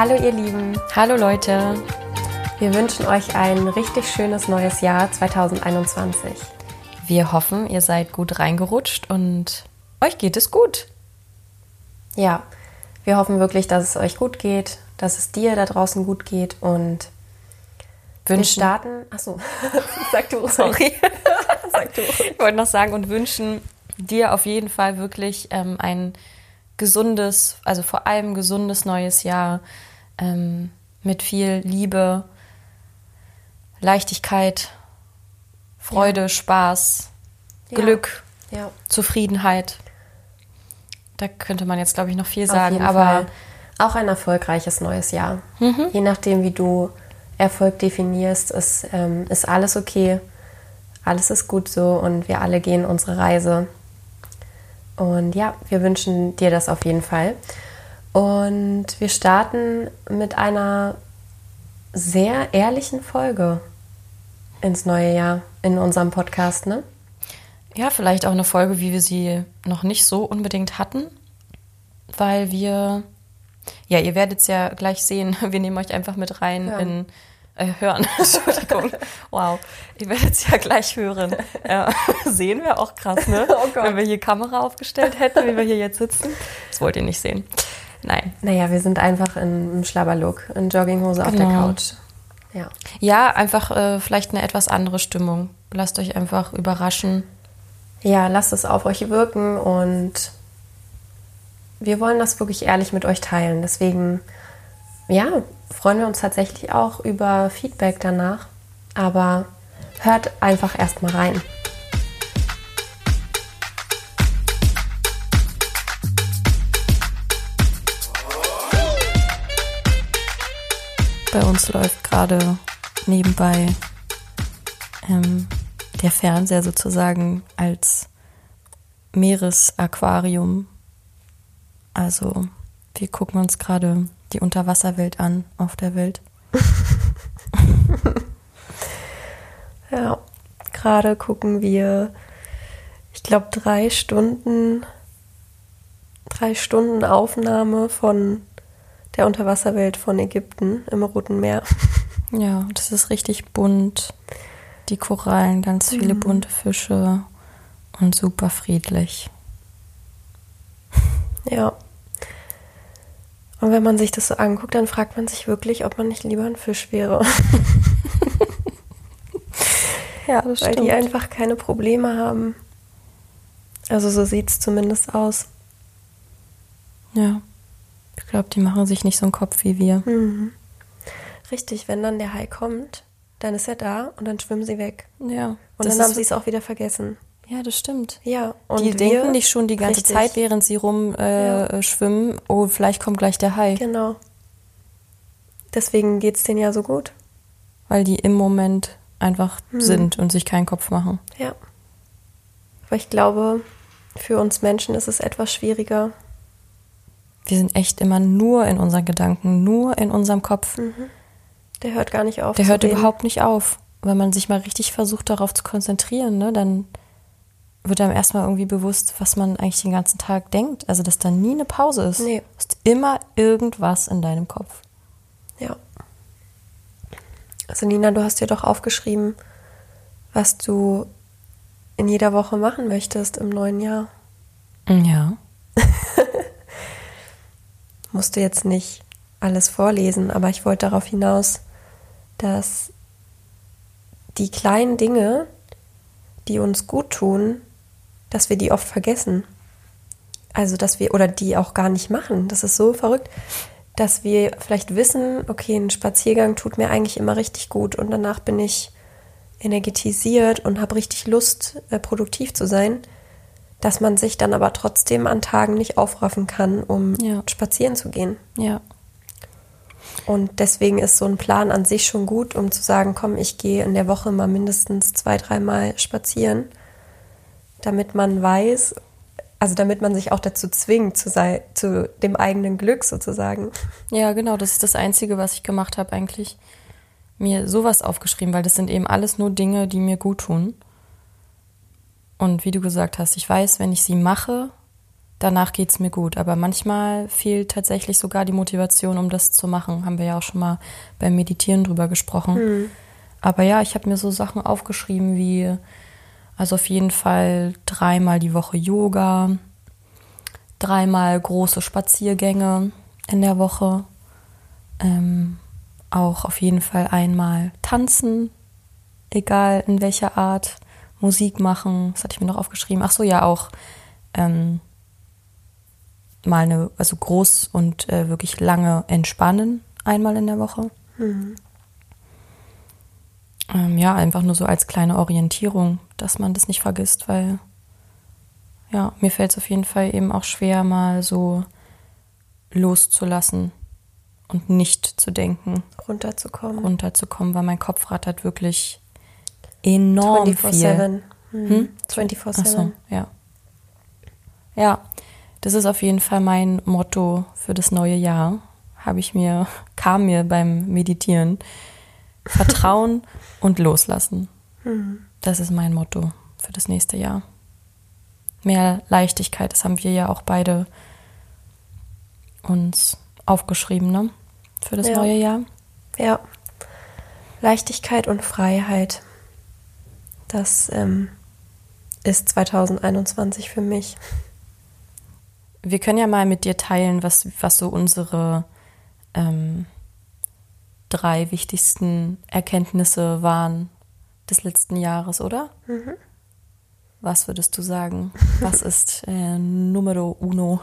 Hallo ihr Lieben, Hallo Leute, wir wünschen euch ein richtig schönes neues Jahr 2021. wir hoffen, ihr seid gut reingerutscht und euch geht es gut. Ja, wir hoffen wirklich, dass es euch gut geht, dass es dir da draußen gut geht und wir Wünschen, starten. Achso, sag du. sorry, Sag du. ich wollte noch sagen und wünschen dir auf jeden Fall wirklich ähm, ein gesundes, also vor allem gesundes neues Jahr ähm, mit viel Liebe, Leichtigkeit, Freude, Spaß, Ja. Glück, Ja, Zufriedenheit. Da könnte man jetzt, glaube ich, noch viel sagen, aber Fall. auch ein erfolgreiches neues Jahr. Je nachdem, wie du Erfolg definierst, ist, ähm, ist alles okay. Alles ist gut so und wir alle gehen unsere Reise. Und ja, wir wünschen dir das auf jeden Fall. Und wir starten mit einer sehr ehrlichen Folge ins neue Jahr in unserem Podcast, ne? Ja, vielleicht auch eine Folge, wie wir sie noch nicht so unbedingt hatten, weil wir, ja, ihr werdet es ja gleich sehen, wir nehmen euch einfach mit rein Hören. in, äh, hören, Entschuldigung, wow, ihr werdet es ja gleich hören. Ja, sehen wir auch krass, ne? Oh Gott. Wenn wir hier Kamera aufgestellt hätten, wie wir hier jetzt sitzen. Das wollt ihr nicht sehen. Nein. Naja, wir sind einfach in, im Schlabberlook, in Jogginghose auf der Genau. Couch. Ja. Ja, einfach äh, vielleicht eine etwas andere Stimmung. Lasst euch einfach überraschen. Ja, lasst es auf euch wirken und wir wollen das wirklich ehrlich mit euch teilen. Deswegen, ja, freuen wir uns tatsächlich auch über Feedback danach. Aber hört einfach erstmal rein. Bei uns läuft gerade nebenbei ähm, der Fernseher sozusagen als Meeresaquarium. Also wir gucken uns gerade die Unterwasserwelt an auf der Welt. Ja, gerade gucken wir, ich glaube, drei Stunden, drei Stunden Aufnahme von der Unterwasserwelt von Ägypten im Roten Meer. Ja, das ist richtig bunt. Die Korallen, ganz viele bunte Fische und super friedlich. Ja. Und wenn man sich das so anguckt, dann fragt man sich wirklich, ob man nicht lieber ein Fisch wäre. Ja, das Weil die einfach keine Probleme haben. Also so sieht es zumindest aus. Ja. Ich glaube, die machen sich nicht so einen Kopf wie wir. Mhm. Richtig, wenn dann der Hai kommt, dann ist er da und dann schwimmen sie weg. Ja. Und dann haben sie es auch wieder vergessen. Ja, das stimmt. Ja, und die denken nicht schon die ganze Richtig. Zeit, während sie rumschwimmen, äh, Ja. schwimmen, oh, vielleicht kommt gleich der Hai. Genau. Deswegen geht es denen ja so gut. Weil die im Moment einfach Hm. sind und sich keinen Kopf machen. Ja. Aber ich glaube, für uns Menschen ist es etwas schwieriger. Wir sind echt immer nur in unseren Gedanken, nur in unserem Kopf. Der hört gar nicht auf. Der hört reden. überhaupt nicht auf. Wenn man sich mal richtig versucht, darauf zu konzentrieren, ne, dann wird einem erstmal irgendwie bewusst, was man eigentlich den ganzen Tag denkt. Also, dass da nie eine Pause ist. Nee. Du hast immer irgendwas in deinem Kopf. Ja. Also Nina, du hast dir doch aufgeschrieben, was du in jeder Woche machen möchtest im neuen Jahr. Ja. Musst du jetzt nicht alles vorlesen, aber ich wollte darauf hinaus, dass die kleinen Dinge, die uns gut tun, dass wir die oft vergessen. Also, dass wir, oder die auch gar nicht machen. Das ist so verrückt, dass wir vielleicht wissen, okay, ein Spaziergang tut mir eigentlich immer richtig gut und danach bin ich energetisiert und habe richtig Lust, äh, produktiv zu sein, dass man sich dann aber trotzdem an Tagen nicht aufraffen kann, um Ja. spazieren zu gehen. Ja. Und deswegen ist so ein Plan an sich schon gut, um zu sagen, komm, ich gehe in der Woche mal mindestens zwei, dreimal spazieren, damit man weiß, also damit man sich auch dazu zwingt, zu, sei, zu dem eigenen Glück sozusagen. Ja, genau, das ist das Einzige, was ich gemacht habe eigentlich. Mir sowas aufgeschrieben, weil das sind eben alles nur Dinge, die mir gut tun. Und wie du gesagt hast, ich weiß, wenn ich sie mache, danach geht es mir gut. Aber manchmal fehlt tatsächlich sogar die Motivation, um das zu machen. Haben wir ja auch schon mal beim Meditieren drüber gesprochen. Mhm. Aber ja, ich habe mir so Sachen aufgeschrieben wie, also auf jeden Fall dreimal die Woche Yoga, dreimal große Spaziergänge in der Woche, ähm, auch auf jeden Fall einmal tanzen, egal in welcher Art, Musik machen, das hatte ich mir noch aufgeschrieben. Ach so, ja, auch ähm, mal eine, also groß und äh, wirklich lange entspannen, einmal in der Woche. Mhm. Ähm, ja, einfach nur so als kleine Orientierung, dass man das nicht vergisst, weil ja, mir fällt es auf jeden Fall eben auch schwer, mal so loszulassen und nicht zu denken, Runterzukommen. runterzukommen, weil mein Kopf rattert wirklich enorm viel. 24-7. Mhm. Hm? 24-7. Ach so, ja. Ja, das ist auf jeden Fall mein Motto für das neue Jahr. Habe ich mir, kam mir beim Meditieren. Vertrauen und loslassen. Mhm. Das ist mein Motto für das nächste Jahr. Mehr Leichtigkeit, das haben wir ja auch beide uns aufgeschrieben, ne? Für das Ja. neue Jahr. Ja. Leichtigkeit und Freiheit. Das ähm, ist 2021 für mich. Wir können ja mal mit dir teilen, was, was so unsere ähm, drei wichtigsten Erkenntnisse waren des letzten Jahres, oder? Mhm. Was würdest du sagen? Was ist äh, Numero uno?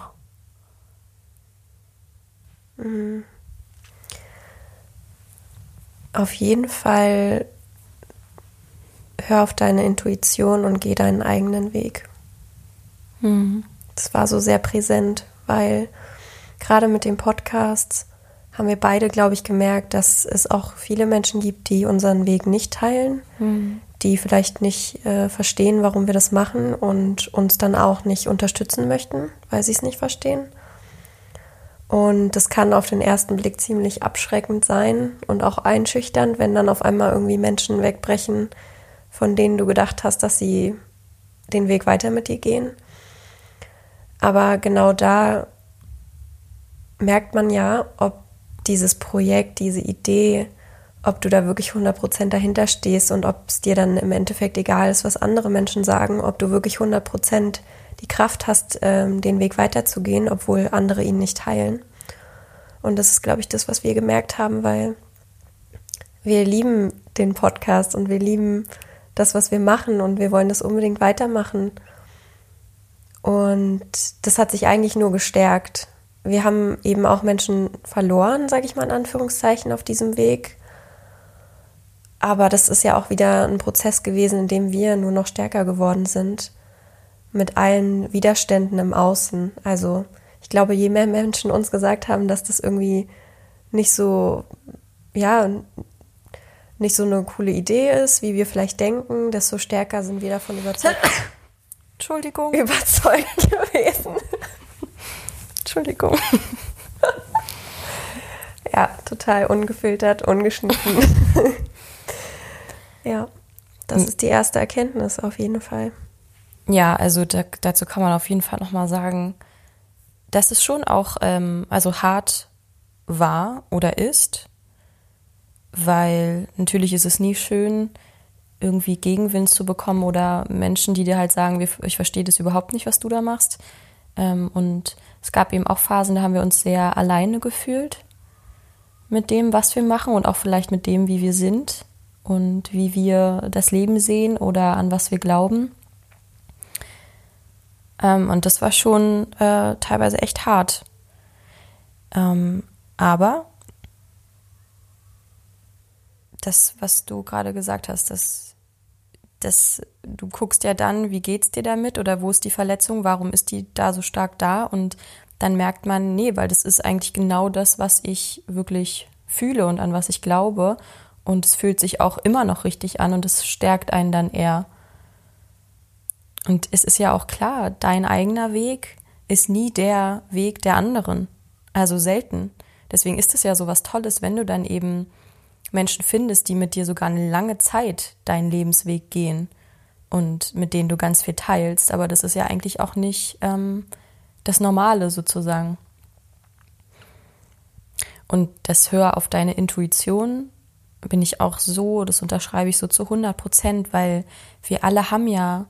Auf jeden Fall hör auf deine Intuition und geh deinen eigenen Weg. Mhm. Das war so sehr präsent, weil gerade mit den Podcasts haben wir beide, glaube ich, gemerkt, dass es auch viele Menschen gibt, die unseren Weg nicht teilen, Mhm. die vielleicht nicht äh, verstehen, warum wir das machen und uns dann auch nicht unterstützen möchten, weil sie es nicht verstehen. Und das kann auf den ersten Blick ziemlich abschreckend sein und auch einschüchternd, wenn dann auf einmal irgendwie Menschen wegbrechen, von denen du gedacht hast, dass sie den Weg weiter mit dir gehen. Aber genau da merkt man ja, ob dieses Projekt, diese Idee, ob du da wirklich 100% dahinter stehst und ob es dir dann im Endeffekt egal ist, was andere Menschen sagen, ob du wirklich 100% die Kraft hast, ähm, den Weg weiterzugehen, obwohl andere ihn nicht teilen. Und das ist, glaube ich, das, was wir gemerkt haben, weil wir lieben den Podcast und wir lieben das, was wir machen und wir wollen das unbedingt weitermachen. Und das hat sich eigentlich nur gestärkt. Wir haben eben auch Menschen verloren, sage ich mal in Anführungszeichen, auf diesem Weg. Aber das ist ja auch wieder ein Prozess gewesen, in dem wir nur noch stärker geworden sind. Mit allen Widerständen im Außen. Also ich glaube, je mehr Menschen uns gesagt haben, dass das irgendwie nicht so, ja, nicht so eine coole Idee ist, wie wir vielleicht denken, desto stärker sind wir davon überzeugt, Entschuldigung. überzeugt gewesen. Entschuldigung. Ja, total ungefiltert, ungeschnitten. ja, das ist die erste Erkenntnis auf jeden Fall. Ja, also da, dazu kann man auf jeden Fall nochmal sagen, dass es schon auch ähm, also hart war oder ist, weil natürlich ist es nie schön, irgendwie Gegenwind zu bekommen oder Menschen, die dir halt sagen, ich verstehe das überhaupt nicht, was du da machst. Ähm, und es gab eben auch Phasen, da haben wir uns sehr alleine gefühlt mit dem, was wir machen und auch vielleicht mit dem, wie wir sind und wie wir das Leben sehen oder an was wir glauben. Ähm, und das war schon äh, teilweise echt hart. Ähm, aber das, was du gerade gesagt hast, dass, dass du guckst ja dann, wie geht's dir damit oder wo ist die Verletzung, warum ist die da so stark da und dann merkt man, nee, weil das ist eigentlich genau das, was ich wirklich fühle und an was ich glaube und es fühlt sich auch immer noch richtig an und es stärkt einen dann eher. Und es ist ja auch klar, dein eigener Weg ist nie der Weg der anderen. Also selten. Deswegen ist es ja so was Tolles, wenn du dann eben Menschen findest, die mit dir sogar eine lange Zeit deinen Lebensweg gehen und mit denen du ganz viel teilst. Aber das ist ja eigentlich auch nicht ähm, das Normale sozusagen. Und das Hör auf deine Intuition bin ich auch so, das unterschreibe ich so zu 100 Prozent, weil wir alle haben ja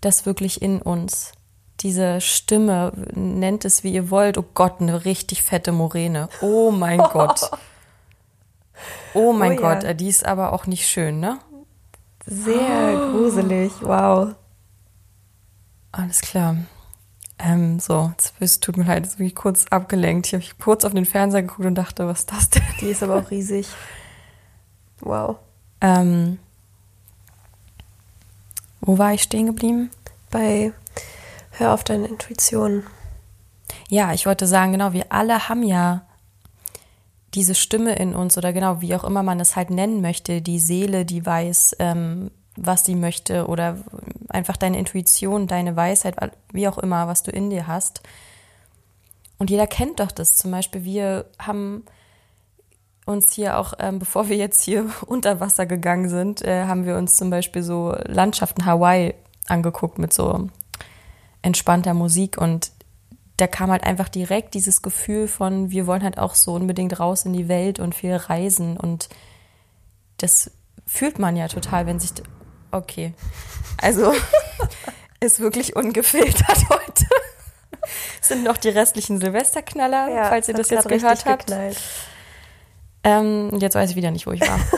das wirklich in uns. Diese Stimme, nennt es wie ihr wollt, oh Gott, eine richtig fette Moräne. Oh mein Gott. Oh mein oh, Gott, ja. die ist aber auch nicht schön, ne? Sehr oh. gruselig, wow. Alles klar. Ähm, so, es tut mir leid, jetzt bin ich kurz abgelenkt. Ich habe kurz auf den Fernseher geguckt und dachte, was ist das denn? Die ist aber auch riesig. Wow. Ähm, wo war ich stehen geblieben? Bei Hör auf deine Intuition. Ja, ich wollte sagen, genau, wir alle haben ja diese Stimme in uns oder genau, wie auch immer man es halt nennen möchte, die Seele, die weiß, ähm, was sie möchte oder einfach deine Intuition, deine Weisheit, wie auch immer, was du in dir hast. Und jeder kennt doch das. Zum Beispiel, wir haben uns hier auch, ähm, bevor wir jetzt hier unter Wasser gegangen sind, äh, haben wir uns zum Beispiel so Landschaften Hawaii angeguckt mit so entspannter Musik und da kam halt einfach direkt dieses Gefühl von, wir wollen halt auch so unbedingt raus in die Welt und viel reisen und das fühlt man ja total, wenn sich, okay, also ist wirklich ungefiltert heute. sind noch die restlichen Silvesterknaller, ja, falls ihr das jetzt gehört habt. Ähm, jetzt weiß ich wieder nicht, wo ich war.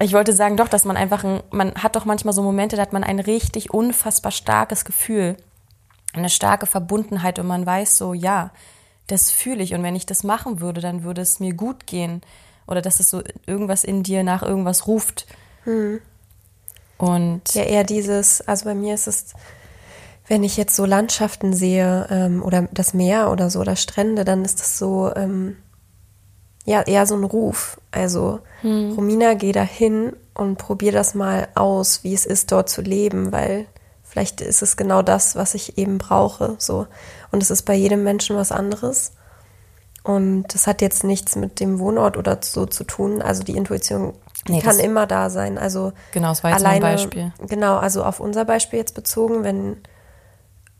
ich wollte sagen, doch, dass man einfach, ein, man hat doch manchmal so Momente, da hat man ein richtig unfassbar starkes Gefühl, eine starke Verbundenheit und man weiß so, ja, das fühle ich und wenn ich das machen würde, dann würde es mir gut gehen oder dass es so irgendwas in dir nach irgendwas ruft. Hm. Und ja, eher dieses, also bei mir ist es, wenn ich jetzt so Landschaften sehe ähm, oder das Meer oder so oder Strände, dann ist das so, ähm, ja eher so ein Ruf. Also hm. Romina, geh da hin und probier das mal aus, wie es ist, dort zu leben, weil vielleicht ist es genau das, was ich eben brauche. So. Und es ist bei jedem Menschen was anderes. Und das hat jetzt nichts mit dem Wohnort oder so zu tun. Also die Intuition nee, kann immer da sein. Also genau, das war jetzt alleine, ein Beispiel. Genau, also auf unser Beispiel jetzt bezogen, wenn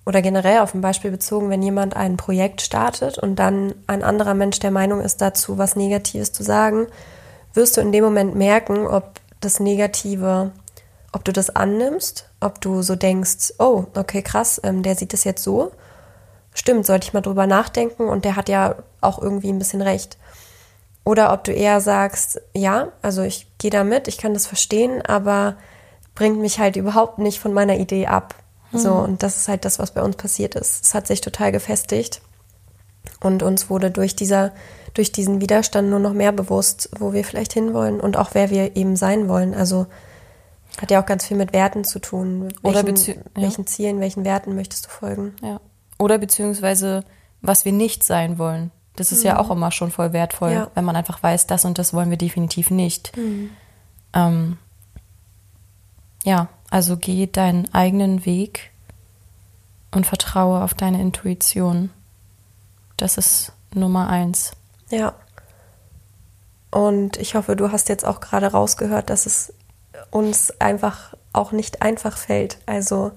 oder generell auf ein Beispiel bezogen, wenn jemand ein Projekt startet und dann ein anderer Mensch der Meinung ist, dazu was Negatives zu sagen, wirst du in dem Moment merken, ob das Negative, ob du das annimmst, ob du so denkst, oh, okay, krass, ähm, der sieht das jetzt so. Stimmt, sollte ich mal drüber nachdenken und der hat ja auch irgendwie ein bisschen recht. Oder ob du eher sagst, ja, also ich gehe da mit, ich kann das verstehen, aber bringt mich halt überhaupt nicht von meiner Idee ab. So, mhm. und das ist halt das, was bei uns passiert ist. Es hat sich total gefestigt. Und uns wurde durch dieser, durch diesen Widerstand nur noch mehr bewusst, wo wir vielleicht hinwollen und auch wer wir eben sein wollen. Also hat ja auch ganz viel mit Werten zu tun. Oder welchen, ja. welchen Zielen, welchen Werten möchtest du folgen? Ja. Oder beziehungsweise, was wir nicht sein wollen. Das ist mhm. ja auch immer schon voll wertvoll, ja. wenn man einfach weiß, das und das wollen wir definitiv nicht. Mhm. Ähm, ja, also geh deinen eigenen Weg und vertraue auf deine Intuition. Das ist Nummer eins. Ja. Und ich hoffe, du hast jetzt auch gerade rausgehört, dass es uns einfach auch nicht einfach fällt. Also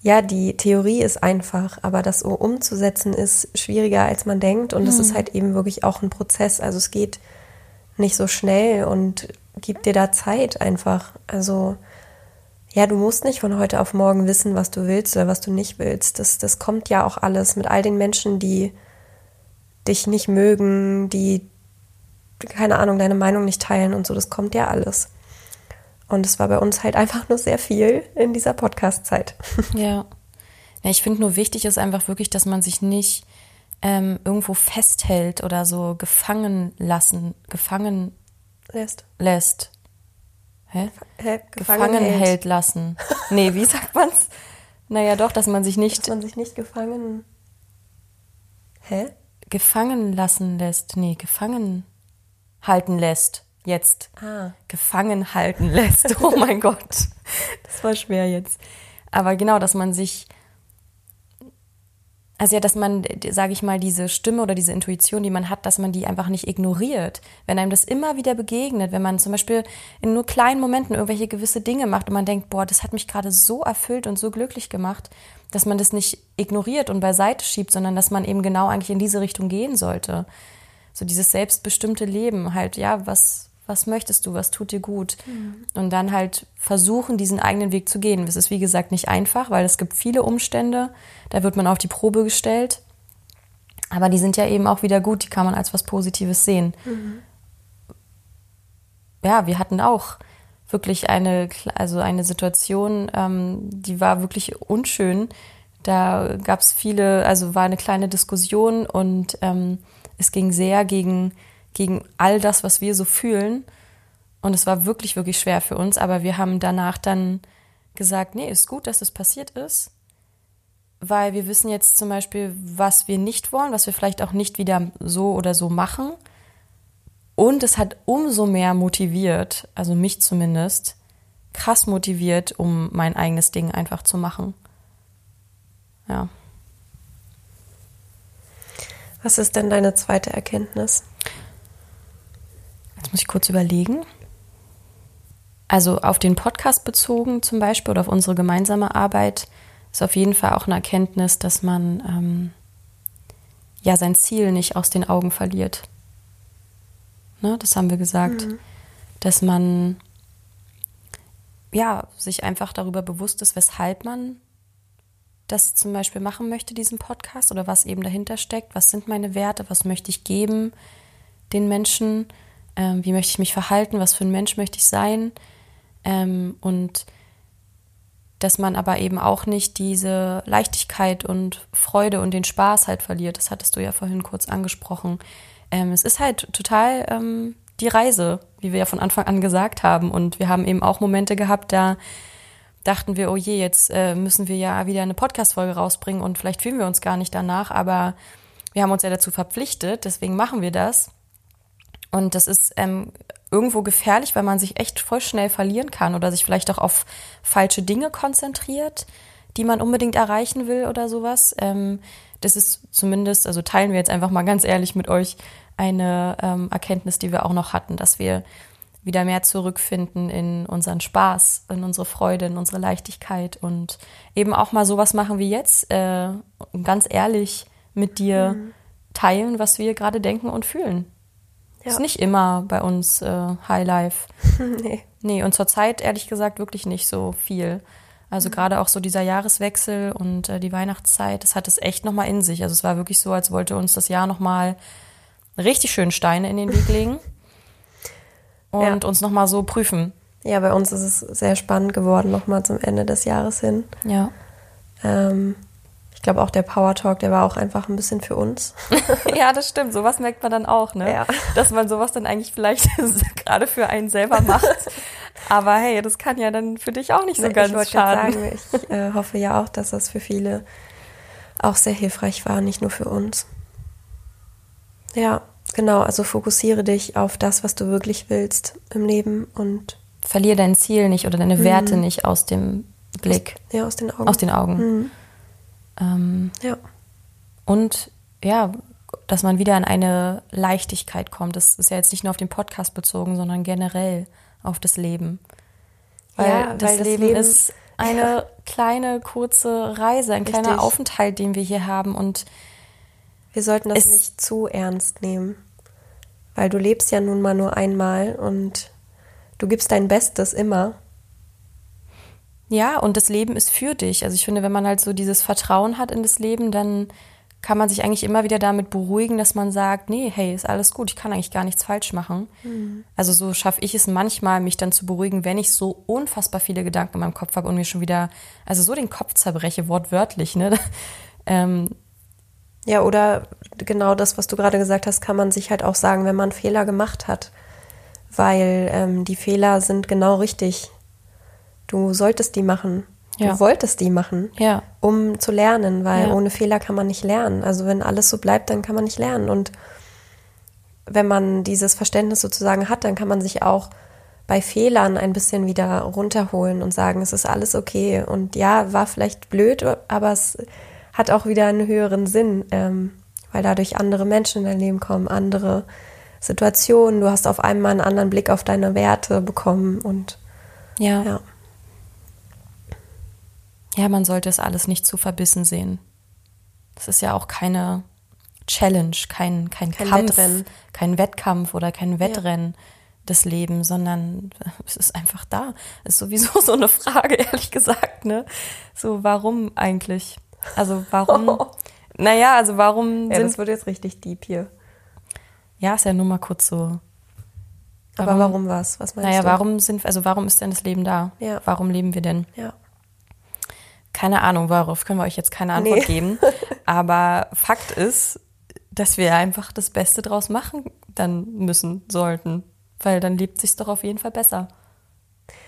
ja, die Theorie ist einfach, aber das so umzusetzen ist schwieriger, als man denkt. Und es mhm. ist halt eben wirklich auch ein Prozess. Also es geht nicht so schnell und gibt dir da Zeit einfach. Also ja, du musst nicht von heute auf morgen wissen, was du willst oder was du nicht willst. Das, das kommt ja auch alles mit all den Menschen, die dich nicht mögen, die, keine Ahnung, deine Meinung nicht teilen und so. Das kommt ja alles. Und es war bei uns halt einfach nur sehr viel in dieser Podcast-Zeit. Ja. ja ich finde nur wichtig ist einfach wirklich, dass man sich nicht ähm, irgendwo festhält oder so gefangen lassen, gefangen lässt. lässt. Hä? Hä? Gefangen, gefangen hält. hält lassen. Nee, wie sagt man's? Naja, doch, dass man sich nicht. Dass man sich nicht gefangen. Hä? Gefangen lassen lässt. Nee, gefangen halten lässt. Jetzt. Ah. Gefangen halten lässt. Oh mein Gott. Das war schwer jetzt. Aber genau, dass man sich also ja, dass man, sage ich mal, diese Stimme oder diese Intuition, die man hat, dass man die einfach nicht ignoriert. Wenn einem das immer wieder begegnet, wenn man zum Beispiel in nur kleinen Momenten irgendwelche gewisse Dinge macht und man denkt, boah, das hat mich gerade so erfüllt und so glücklich gemacht, dass man das nicht ignoriert und beiseite schiebt, sondern dass man eben genau eigentlich in diese Richtung gehen sollte. So dieses selbstbestimmte Leben, halt, ja, was, was möchtest du, was tut dir gut? Mhm. Und dann halt versuchen, diesen eigenen Weg zu gehen. Das ist, wie gesagt, nicht einfach, weil es gibt viele Umstände, da wird man auf die Probe gestellt. Aber die sind ja eben auch wieder gut, die kann man als was Positives sehen. Mhm. Ja, wir hatten auch wirklich eine, also eine Situation, ähm, die war wirklich unschön. Da gab es viele, also war eine kleine Diskussion und ähm, es ging sehr gegen, gegen all das, was wir so fühlen. Und es war wirklich, wirklich schwer für uns. Aber wir haben danach dann gesagt, nee, ist gut, dass das passiert ist. Weil wir wissen jetzt zum Beispiel, was wir nicht wollen, was wir vielleicht auch nicht wieder so oder so machen. Und es hat umso mehr motiviert, also mich zumindest, krass motiviert, um mein eigenes Ding einfach zu machen. Ja. Was ist denn deine zweite Erkenntnis? Jetzt muss ich kurz überlegen. Also auf den Podcast bezogen zum Beispiel oder auf unsere gemeinsame Arbeit ist auf jeden Fall auch eine Erkenntnis, dass man ähm, ja sein Ziel nicht aus den Augen verliert. Ne, das haben wir gesagt, mhm. dass man ja sich einfach darüber bewusst ist, weshalb man das zum Beispiel machen möchte, diesen Podcast oder was eben dahinter steckt. Was sind meine Werte? Was möchte ich geben den Menschen? Ähm, wie möchte ich mich verhalten? Was für ein Mensch möchte ich sein? Ähm, und dass man aber eben auch nicht diese Leichtigkeit und Freude und den Spaß halt verliert. Das hattest du ja vorhin kurz angesprochen ähm, es ist halt total ähm, die Reise, wie wir ja von Anfang an gesagt haben. Und wir haben eben auch Momente gehabt, da dachten wir, oh je, jetzt äh, müssen wir ja wieder eine Podcast-Folge rausbringen und vielleicht fühlen wir uns gar nicht danach, aber wir haben uns ja dazu verpflichtet, deswegen machen wir das. Und das ist ähm, irgendwo gefährlich, weil man sich echt voll schnell verlieren kann oder sich vielleicht auch auf falsche Dinge konzentriert, die man unbedingt erreichen will oder sowas. Ähm, das ist zumindest, also teilen wir jetzt einfach mal ganz ehrlich mit euch, eine ähm, Erkenntnis, die wir auch noch hatten, dass wir wieder mehr zurückfinden in unseren Spaß, in unsere Freude, in unsere Leichtigkeit und eben auch mal sowas machen wie jetzt, äh, ganz ehrlich mit dir mhm. teilen, was wir gerade denken und fühlen. Ja. Ist nicht immer bei uns äh, High Life. nee. Nee, und zurzeit ehrlich gesagt wirklich nicht so viel. Also mhm. gerade auch so dieser Jahreswechsel und äh, die Weihnachtszeit, das hat es echt nochmal in sich. Also es war wirklich so, als wollte uns das Jahr nochmal richtig schön Steine in den Weg legen und ja. uns nochmal so prüfen. Ja, bei uns ist es sehr spannend geworden, nochmal zum Ende des Jahres hin. Ja. Ähm, ich glaube auch der Power Talk, der war auch einfach ein bisschen für uns. ja, das stimmt. Sowas merkt man dann auch, ne? Ja. Dass man sowas dann eigentlich vielleicht gerade für einen selber macht. Aber hey, das kann ja dann für dich auch nicht so ich ganz schaden. Sagen, ich äh, hoffe ja auch, dass das für viele auch sehr hilfreich war, nicht nur für uns. Ja, genau. Also fokussiere dich auf das, was du wirklich willst im Leben und verliere dein Ziel nicht oder deine mhm. Werte nicht aus dem Blick. Aus, ja, aus den Augen. Aus den Augen. Mhm. Ähm, ja. Und ja, dass man wieder in eine Leichtigkeit kommt. Das ist ja jetzt nicht nur auf den Podcast bezogen, sondern generell auf das Leben. Weil, ja, das, weil das Leben, Leben, ist eine kleine, kurze Reise, ein Richtig. kleiner Aufenthalt, den wir hier haben. Und wir sollten das nicht zu ernst nehmen. Weil du lebst ja nun mal nur einmal und du gibst dein Bestes immer. Ja, und das Leben ist für dich. Also ich finde, wenn man halt so dieses Vertrauen hat in das Leben, dann kann man sich eigentlich immer wieder damit beruhigen, dass man sagt, nee, hey, ist alles gut, ich kann eigentlich gar nichts falsch machen. Mhm. Also so schaffe ich es manchmal, mich dann zu beruhigen, wenn ich so unfassbar viele Gedanken in meinem Kopf habe und mir schon wieder, also so den Kopf zerbreche, wortwörtlich, ne? ähm, ja, oder genau das, was du gerade gesagt hast, kann man sich halt auch sagen, wenn man Fehler gemacht hat. Weil ähm, die Fehler sind genau richtig. Du solltest die machen. Ja. Du wolltest die machen, ja. um zu lernen, weil ja. ohne Fehler kann man nicht lernen. Also wenn alles so bleibt, dann kann man nicht lernen. Und wenn man dieses Verständnis sozusagen hat, dann kann man sich auch bei Fehlern ein bisschen wieder runterholen und sagen, es ist alles okay. Und ja, war vielleicht blöd, aber es hat auch wieder einen höheren Sinn, ähm, weil dadurch andere Menschen in dein Leben kommen, andere Situationen. Du hast auf einmal einen anderen Blick auf deine Werte bekommen und Ja. ja. Ja, man sollte es alles nicht zu verbissen sehen. Das ist ja auch keine Challenge, kein, kein, Kein Kampf, Wettrennen. kein Wettkampf oder kein Wettrennen des Lebens, sondern es ist einfach da. Ist sowieso so eine Frage, ehrlich gesagt, ne? So, warum eigentlich? Also, warum? Naja, also warum Ja, sind. das wird jetzt richtig deep hier. Ja, ist ja nur mal kurz so. Aber warum was? Was meinst Naja, du? warum sind, also warum ist denn das Leben da? Ja. Warum leben wir denn? Ja. Keine Ahnung, darauf können wir euch jetzt keine Antwort Nee. geben. Aber Fakt ist, dass wir einfach das Beste draus machen dann müssen, sollten. Weil dann lebt sich doch auf jeden Fall besser.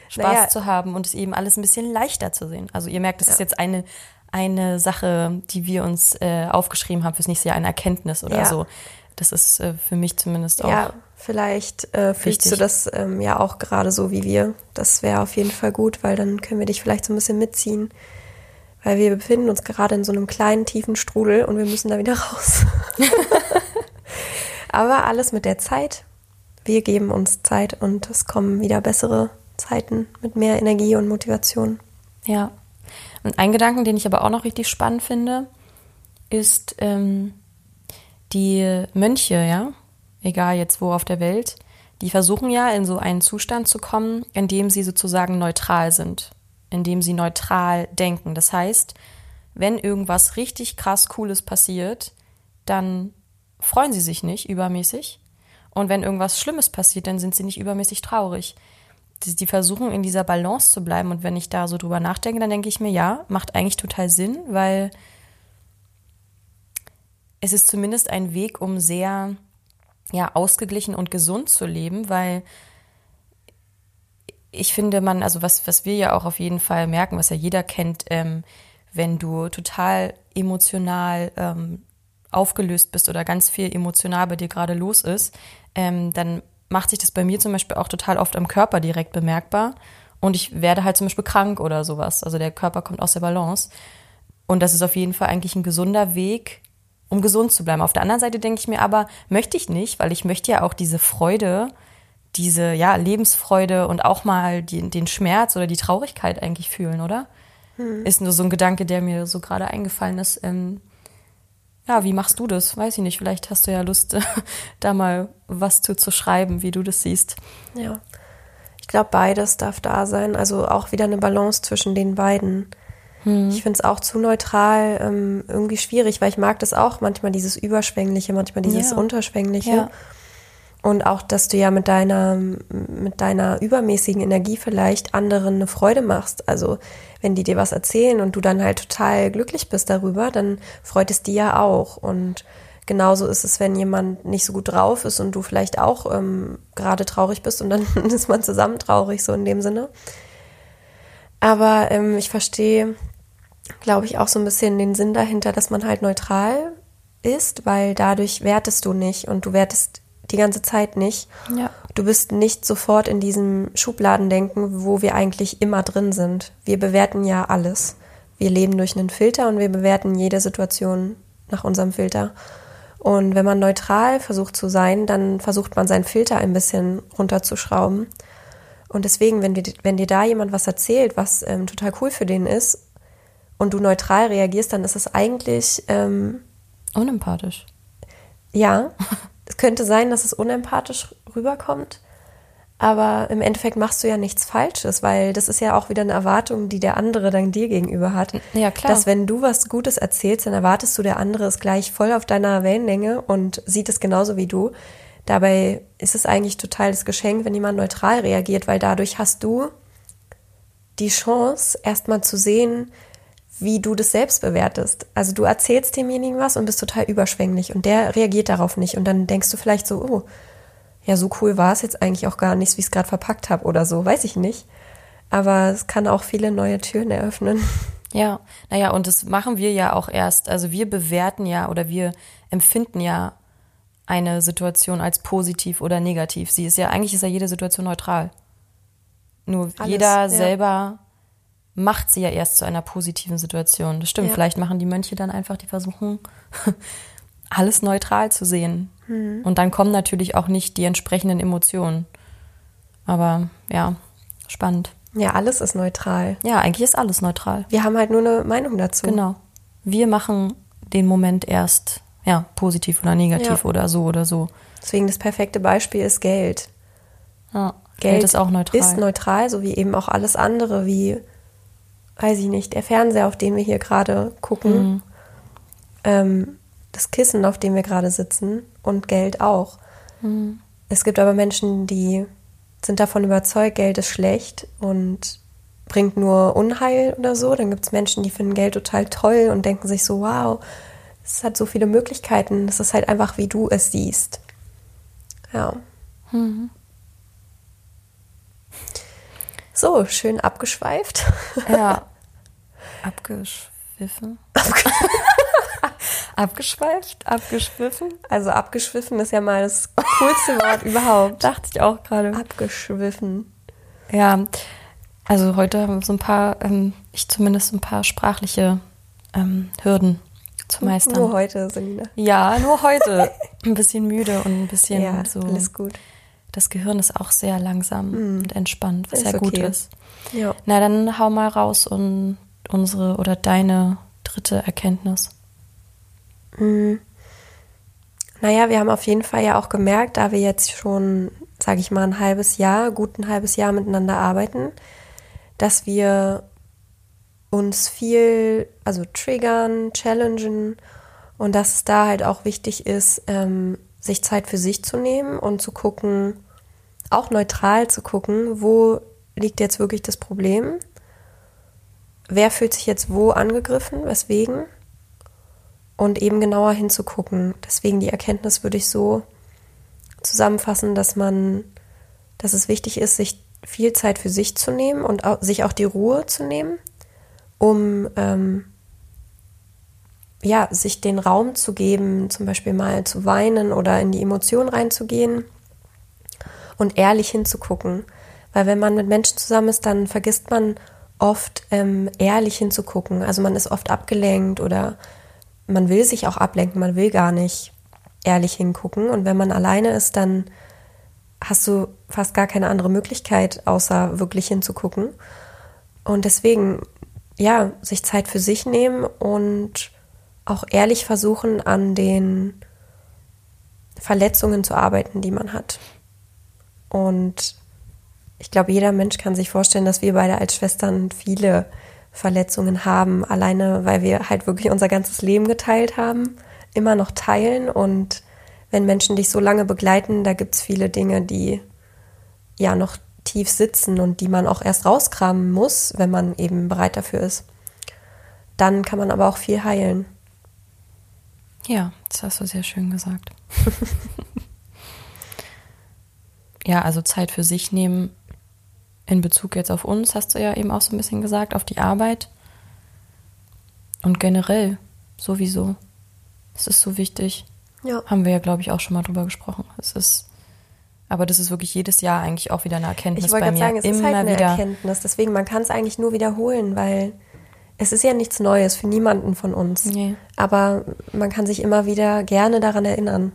Spaß Naja. zu haben und es eben alles ein bisschen leichter zu sehen. Also ihr merkt, das Ja. ist jetzt eine, eine Sache, die wir uns äh, aufgeschrieben haben fürs nächste Jahr, eine Erkenntnis oder Ja. so. Das ist äh, für mich zumindest auch. Ja, vielleicht äh, fühlst wichtig. du das ähm, ja auch gerade so wie wir. Das wäre auf jeden Fall gut, weil dann können wir dich vielleicht so ein bisschen mitziehen. Weil wir befinden uns gerade in so einem kleinen, tiefen Strudel und wir müssen da wieder raus. Aber alles mit der Zeit. Wir geben uns Zeit und es kommen wieder bessere Zeiten mit mehr Energie und Motivation. Ja. Und ein Gedanken, den ich aber auch noch richtig spannend finde, ist ähm, die Mönche, ja, egal jetzt wo auf der Welt, die versuchen ja in so einen Zustand zu kommen, in dem sie sozusagen neutral sind, in dem sie neutral denken. Das heißt, wenn irgendwas richtig krass Cooles passiert, dann freuen sie sich nicht übermäßig. Und wenn irgendwas Schlimmes passiert, dann sind sie nicht übermäßig traurig. Die, die versuchen in dieser Balance zu bleiben. Und wenn ich da so drüber nachdenke, dann denke ich mir, ja, macht eigentlich total Sinn, weil es ist zumindest ein Weg, um sehr ja, ausgeglichen und gesund zu leben, weil ich finde, man, also was, was wir ja auch auf jeden Fall merken, was ja jeder kennt, ähm, wenn du total emotional ähm, aufgelöst bist oder ganz viel emotional bei dir gerade los ist, ähm, dann macht sich das bei mir zum Beispiel auch total oft am Körper direkt bemerkbar. Und ich werde halt zum Beispiel krank oder sowas. Also der Körper kommt aus der Balance. Und das ist auf jeden Fall eigentlich ein gesunder Weg, um gesund zu bleiben. Auf der anderen Seite denke ich mir aber, möchte ich nicht, weil ich möchte ja auch diese Freude, diese ja, Lebensfreude und auch mal die, den Schmerz oder die Traurigkeit eigentlich fühlen, oder? Ist nur so ein Gedanke, der mir so gerade eingefallen ist. Ähm, ja, wie machst du das? Weiß ich nicht. Vielleicht hast du ja Lust, da mal was zu, zu schreiben, wie du das siehst. Ja. Ich glaube, beides darf da sein. Also auch wieder eine Balance zwischen den beiden. Ich finde es auch zu neutral ähm, irgendwie schwierig, weil ich mag das auch manchmal dieses Überschwängliche, manchmal dieses Ja. Unterschwängliche. Ja. Und auch, dass du ja mit deiner, mit deiner übermäßigen Energie vielleicht anderen eine Freude machst. Also wenn die dir was erzählen und du dann halt total glücklich bist darüber, dann freut es die ja auch. Und genauso ist es, wenn jemand nicht so gut drauf ist und du vielleicht auch ähm, gerade traurig bist und dann ist man zusammen traurig, so in dem Sinne. Aber ähm, ich verstehe, glaube ich, auch so ein bisschen den Sinn dahinter, dass man halt neutral ist, weil dadurch wertest du nicht und du wertest die ganze Zeit nicht. Ja. Du bist nicht sofort in diesem Schubladendenken, wo wir eigentlich immer drin sind. Wir bewerten ja alles. Wir leben durch einen Filter und wir bewerten jede Situation nach unserem Filter. Und wenn man neutral versucht zu sein, dann versucht man seinen Filter ein bisschen runterzuschrauben. Und deswegen, wenn, dir- wenn dir da jemand was erzählt, was ähm, total cool für den ist, und du neutral reagierst, dann ist es eigentlich, ähm, Unempathisch. ja, es könnte sein, dass es unempathisch rüberkommt, aber im Endeffekt machst du ja nichts Falsches, weil das ist ja auch wieder eine Erwartung, die der andere dann dir gegenüber hat. Ja, klar. Dass wenn du was Gutes erzählst, dann erwartest du, der andere ist gleich voll auf deiner Wellenlänge und sieht es genauso wie du. Dabei ist es eigentlich total das Geschenk, wenn jemand neutral reagiert, weil dadurch hast du die Chance, erstmal zu sehen, wie du das selbst bewertest. Also du erzählst demjenigen was und bist total überschwänglich und der reagiert darauf nicht. Und dann denkst du vielleicht so, oh, ja, so cool war es jetzt eigentlich auch gar nicht, wie ich es gerade verpackt habe oder so, weiß ich nicht. Aber es kann auch viele neue Türen eröffnen. Ja, naja, und das machen wir ja auch erst. Also wir bewerten ja oder wir empfinden ja eine Situation als positiv oder negativ. Sie ist ja, eigentlich ist ja jede Situation neutral. Nur Alles, jeder ja. selber macht sie ja erst zu einer positiven Situation. Das stimmt. Ja. Vielleicht machen die Mönche dann einfach, die versuchen, alles neutral zu sehen. Mhm. Und dann kommen natürlich auch nicht die entsprechenden Emotionen. Aber ja, spannend. Ja, alles ist neutral. Ja, eigentlich ist alles neutral. Wir haben halt nur eine Meinung dazu. Genau. Wir machen den Moment erst ja, positiv oder negativ Ja. oder so oder so. Deswegen das perfekte Beispiel ist Geld. Ja, Geld, ist auch neutral. Ist neutral, so wie eben auch alles andere, wie, weiß ich nicht, der Fernseher, auf den wir hier gerade gucken, Mhm. ähm, das Kissen, auf dem wir gerade sitzen und Geld auch. Mhm. Es gibt aber Menschen, die sind davon überzeugt, Geld ist schlecht und bringt nur Unheil oder so. Dann gibt es Menschen, die finden Geld total toll und denken sich so, wow, es hat so viele Möglichkeiten. Es ist halt einfach, wie du es siehst. Ja. Mhm. So, schön abgeschweift. Ja. Abgeschwiffen. Abgeschweift? Abgeschwiffen? Also abgeschwiffen ist ja mal das coolste Wort überhaupt. Dachte ich auch gerade. Abgeschwiffen. Ja, also heute haben wir so ein paar, ähm, ich zumindest ein paar sprachliche ähm, Hürden zu meistern. Nur heute, Selina. Ja, nur heute. ein bisschen müde und ein bisschen Ja, so. alles gut. Das Gehirn ist auch sehr langsam und entspannt, was Ist ja gut okay. ist. Ja. Na, dann hau mal raus und unsere oder deine dritte Erkenntnis. Naja, wir haben auf jeden Fall ja auch gemerkt, da wir jetzt schon, sage ich mal, ein halbes Jahr, gut ein halbes Jahr miteinander arbeiten, dass wir uns viel, also triggern, challengen und dass es da halt auch wichtig ist, ähm, sich Zeit für sich zu nehmen und zu gucken, auch neutral zu gucken, wo liegt jetzt wirklich das Problem, wer fühlt sich jetzt wo angegriffen, weswegen und eben genauer hinzugucken. Deswegen die Erkenntnis würde ich so zusammenfassen, dass man, dass es wichtig ist, sich viel Zeit für sich zu nehmen und auch, sich auch die Ruhe zu nehmen, um ähm, ja, sich den Raum zu geben, zum Beispiel mal zu weinen oder in die Emotionen reinzugehen und ehrlich hinzugucken. Weil wenn man mit Menschen zusammen ist, dann vergisst man oft ähm, ehrlich hinzugucken. Also man ist oft abgelenkt oder man will sich auch ablenken, man will gar nicht ehrlich hingucken. Und wenn man alleine ist, dann hast du fast gar keine andere Möglichkeit, außer wirklich hinzugucken. Und deswegen, ja, sich Zeit für sich nehmen und auch ehrlich versuchen, an den Verletzungen zu arbeiten, die man hat. Und ich glaube, jeder Mensch kann sich vorstellen, dass wir beide als Schwestern viele Verletzungen haben, alleine weil wir halt wirklich unser ganzes Leben geteilt haben, immer noch teilen. Und wenn Menschen dich so lange begleiten, da gibt es viele Dinge, die ja noch tief sitzen und die man auch erst rauskramen muss, wenn man eben bereit dafür ist. Dann kann man aber auch viel heilen. Ja, das hast du sehr schön gesagt. ja, also Zeit für sich nehmen in Bezug jetzt auf uns, hast du ja eben auch so ein bisschen gesagt, auf die Arbeit. Und generell sowieso. Es ist so wichtig. Ja. Haben wir ja, glaube ich, auch schon mal drüber gesprochen. Es ist, aber das ist wirklich jedes Jahr eigentlich auch wieder eine Erkenntnis Ich wollte bei mir. sagen, es ist Immer halt eine wieder. Erkenntnis. Deswegen, man kann es eigentlich nur wiederholen, weil es ist ja nichts Neues für niemanden von uns. Nee. Aber man kann sich immer wieder gerne daran erinnern,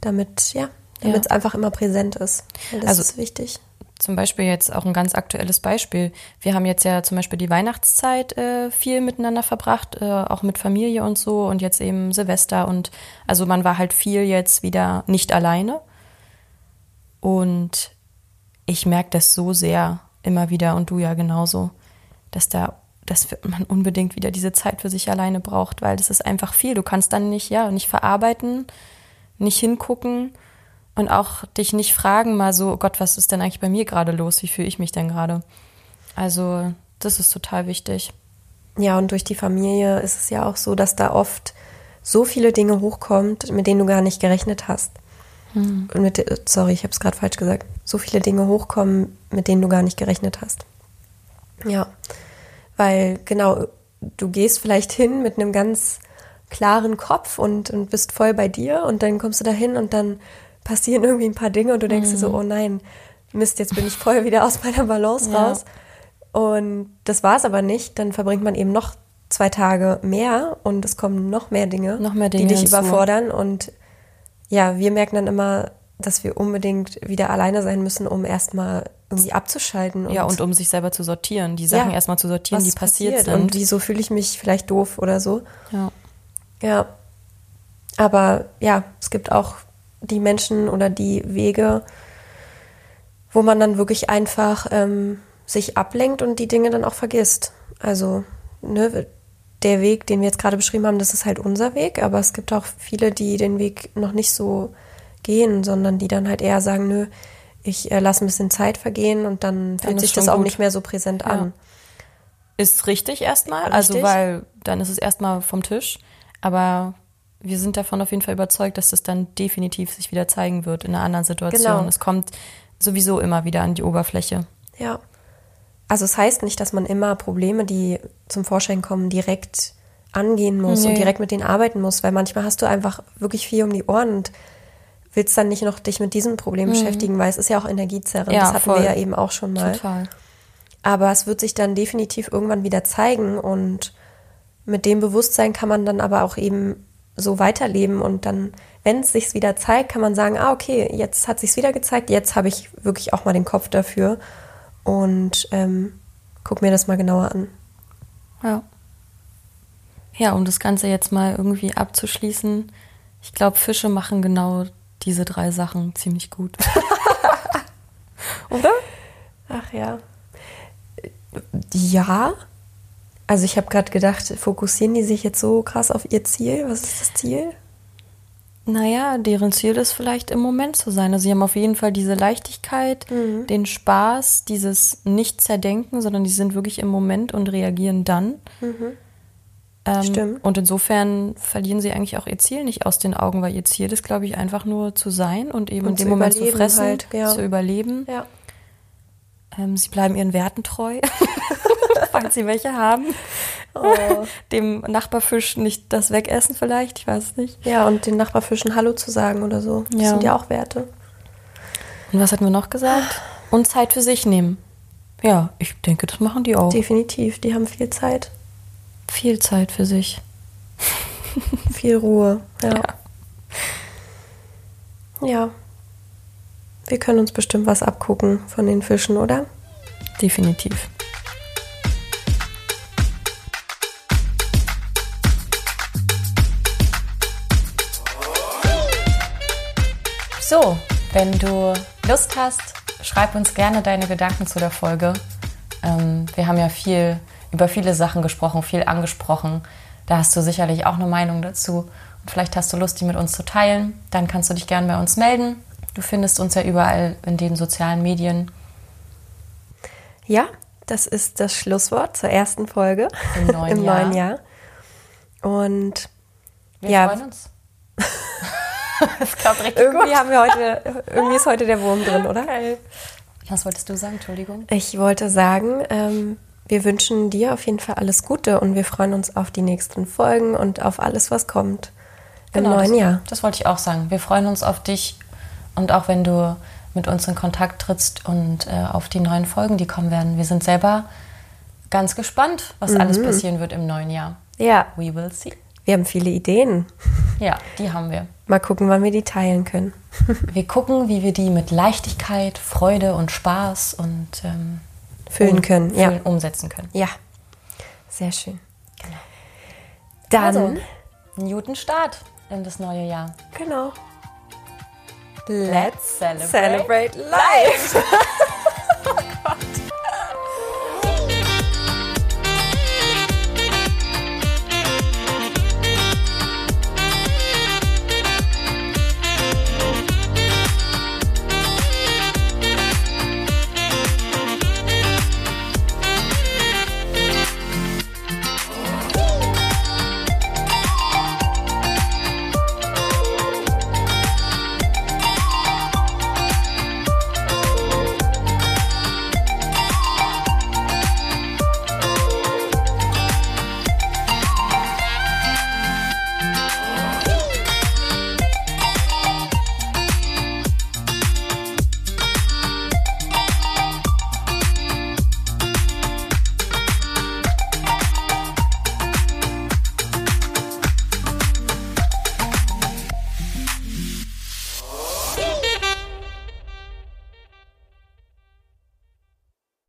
damit, ja, damit Ja. es einfach immer präsent ist. Weil das Also- ist wichtig. Zum Beispiel jetzt auch ein ganz aktuelles Beispiel. Wir haben jetzt ja zum Beispiel die Weihnachtszeit äh, viel miteinander verbracht, äh, auch mit Familie und so und jetzt eben Silvester und also man war halt viel jetzt wieder nicht alleine. Und ich merke das so sehr immer wieder und du ja genauso, dass da dass man unbedingt wieder diese Zeit für sich alleine braucht, weil das ist einfach viel. Du kannst dann nicht, ja, nicht verarbeiten, nicht hingucken und auch dich nicht fragen, mal so, oh Gott, was ist denn eigentlich bei mir gerade los? Wie fühle ich mich denn gerade? Also, das ist total wichtig. Ja, und durch die Familie ist es ja auch so, dass da oft so viele Dinge hochkommt, mit denen du gar nicht gerechnet hast. Und mit, sorry, ich habe es gerade falsch gesagt. So viele Dinge hochkommen, mit denen du gar nicht gerechnet hast. Ja, weil genau, du gehst vielleicht hin mit einem ganz klaren Kopf und, und bist voll bei dir und dann kommst du da hin und dann passieren irgendwie ein paar Dinge und du denkst dir so, oh nein, Mist, jetzt bin ich voll wieder aus meiner Balance Ja. raus. Und das war es aber nicht. Dann verbringt man eben noch zwei Tage mehr und es kommen noch mehr Dinge, Noch mehr Dinge die dich hinzu. überfordern. Und ja, wir merken dann immer, dass wir unbedingt wieder alleine sein müssen, um erstmal irgendwie abzuschalten. Ja, und um sich selber zu sortieren, die Sachen Ja, erstmal zu sortieren, die passiert, passiert sind. Und wieso fühle ich mich vielleicht doof oder so. ja. Ja. Aber ja, es gibt auch die Menschen oder die Wege, wo man dann wirklich einfach ähm, sich ablenkt und die Dinge dann auch vergisst. Also, ne, der Weg, den wir jetzt gerade beschrieben haben, das ist halt unser Weg, aber es gibt auch viele, die den Weg noch nicht so gehen, sondern die dann halt eher sagen, nö, ich äh, lasse ein bisschen Zeit vergehen und dann fühlt sich das auch gut. nicht mehr so präsent Ja. an. Ist richtig erstmal, also weil dann ist es erstmal vom Tisch, aber wir sind davon auf jeden Fall überzeugt, dass das dann definitiv sich wieder zeigen wird in einer anderen Situation. Genau. Es kommt sowieso immer wieder an die Oberfläche. Ja. Also es heißt nicht, dass man immer Probleme, die zum Vorschein kommen, direkt angehen muss Nee. und direkt mit denen arbeiten muss, weil manchmal hast du einfach wirklich viel um die Ohren und willst dann nicht noch dich mit diesem Problem beschäftigen, weil es ist ja auch Energiezerre. Mhm. Ja, das hatten voll. wir ja eben auch schon mal. Total. Aber es wird sich dann definitiv irgendwann wieder zeigen und mit dem Bewusstsein kann man dann aber auch eben so weiterleben und dann, wenn es sich wieder zeigt, kann man sagen, ah okay, jetzt hat sich's wieder gezeigt, jetzt habe ich wirklich auch mal den Kopf dafür und ähm, guck mir das mal genauer an. Ja. Ja, um das Ganze jetzt mal irgendwie abzuschließen, ich glaube, Fische machen genau diese drei Sachen ziemlich gut. Oder? Ach ja. Ja. Also ich habe gerade gedacht, fokussieren die sich jetzt so krass auf ihr Ziel? Was ist das Ziel? Naja, deren Ziel ist vielleicht im Moment zu sein. Also sie haben auf jeden Fall diese Leichtigkeit, den Spaß, dieses Nicht-Zerdenken, sondern die sind wirklich im Moment und reagieren dann. Ähm, Stimmt. Und insofern verlieren sie eigentlich auch ihr Ziel nicht aus den Augen, weil ihr Ziel ist, glaube ich, einfach nur zu sein und eben Und in zu dem Moment zu fressen, halt, ja. zu überleben. Ja. Ähm, sie bleiben ihren Werten treu, falls sie welche haben. Oh. Dem Nachbarfisch nicht das wegessen vielleicht, ich weiß nicht. Ja, und den Nachbarfischen Hallo zu sagen oder so. Das Ja. sind ja auch Werte. Und was hatten wir noch gesagt? Und Zeit für sich nehmen. Ja, ich denke, das machen die auch. Definitiv. Die haben viel Zeit, Viel Zeit für sich. viel Ruhe. Ja. ja. Wir können uns bestimmt was abgucken von den Fischen, oder? Definitiv. So, wenn du Lust hast, schreib uns gerne deine Gedanken zu der Folge. Ähm, wir haben ja viel über viele Sachen gesprochen, viel angesprochen. Da hast du sicherlich auch eine Meinung dazu. Und vielleicht hast du Lust, die mit uns zu teilen. Dann kannst du dich gerne bei uns melden. Du findest uns ja überall in den sozialen Medien. Ja, das ist das Schlusswort zur ersten Folge Im neuen Jahr. neuen Jahr. Und Wir Ja. freuen uns. das klappt richtig irgendwie gut. haben wir heute, irgendwie ist heute der Wurm drin, oder? Was wolltest du sagen? Entschuldigung. Ich wollte sagen, ähm, wir wünschen dir auf jeden Fall alles Gute und wir freuen uns auf die nächsten Folgen und auf alles, was kommt im neuen Genau, das, Jahr. Das wollte ich auch sagen. Wir freuen uns auf dich und auch wenn du mit uns in Kontakt trittst und äh, auf die neuen Folgen, die kommen werden. Wir sind selber ganz gespannt, was alles passieren wird im neuen Jahr. Ja, We will see. Wir haben viele Ideen. Ja, die haben wir. Mal gucken, wann wir die teilen können. Wir gucken, wie wir die mit Leichtigkeit, Freude und Spaß und ähm, Füllen um- können, ja. füllen, umsetzen können. Ja, sehr schön. Genau. Dann, Also, einen guten Start in das neue Jahr. genau. Let's celebrate. Celebrate life!